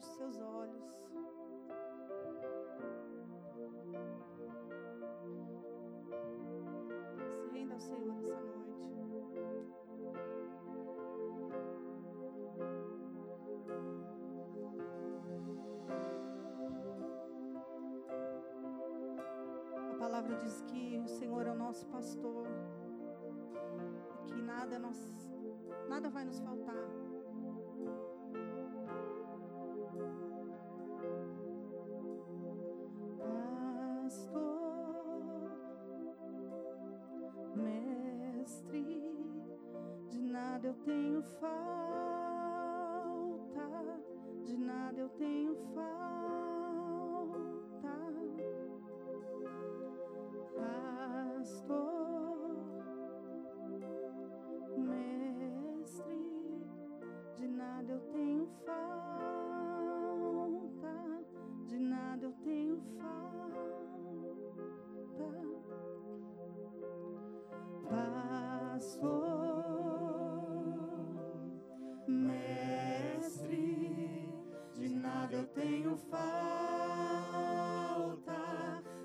feche seus olhos. Se renda ao Senhor essa noite. A palavra diz que o Senhor é o nosso pastor que nada, nós, nada vai nos faltar. Nada eu tenho falta, de nada eu tenho falta. Pastor, mestre, de nada eu tenho falta, de nada eu tenho falta. Pastor, eu tenho falta,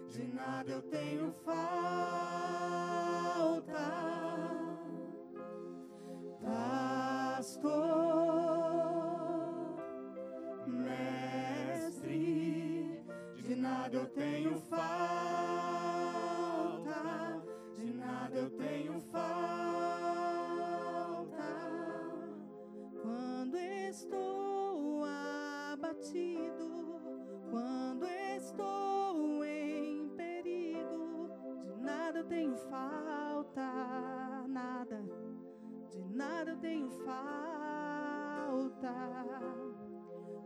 de nada eu tenho falta. Pastor, mestre, de nada eu tenho falta, de nada eu tenho falta. Quando estou tenho falta.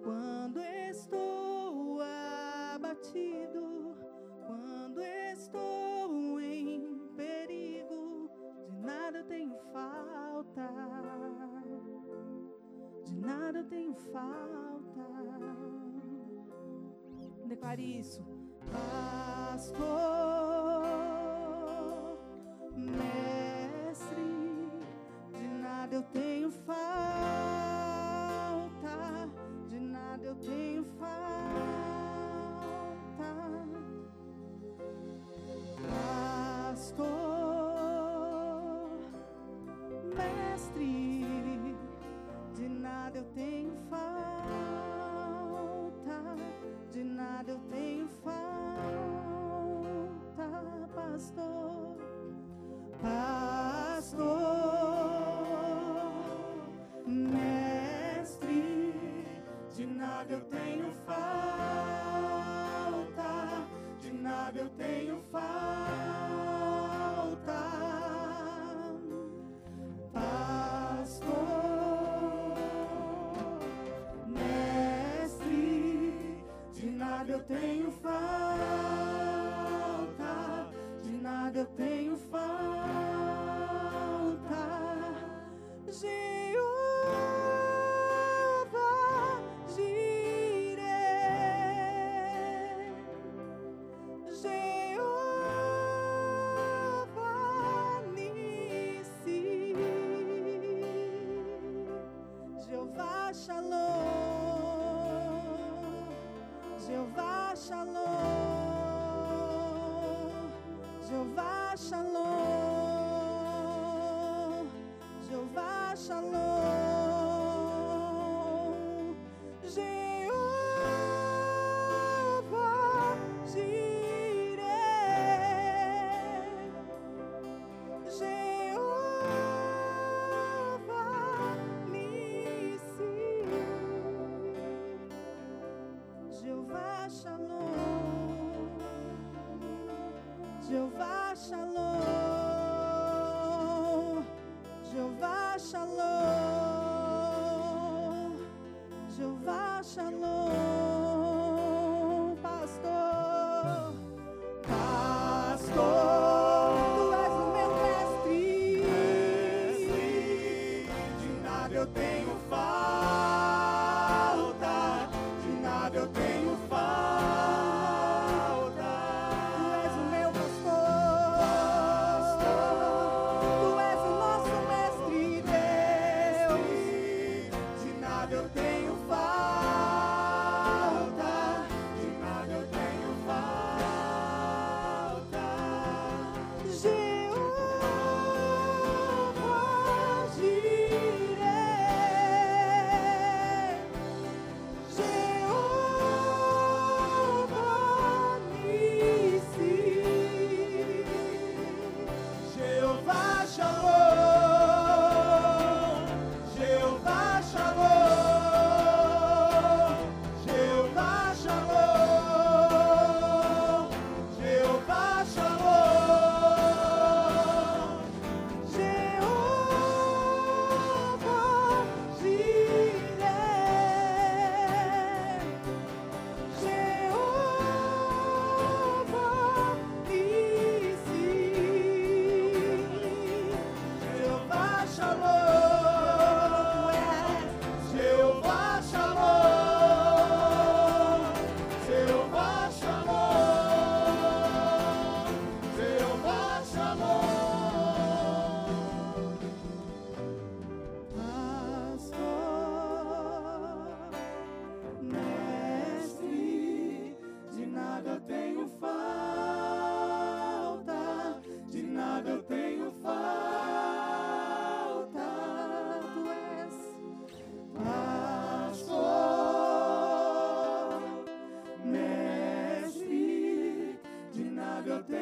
Quando estou abatido, quando estou em perigo, de nada tenho falta, de nada tenho falta. Declare isso, Pastor, eu tenho de nada Shalom, Shalom, nada eu tenho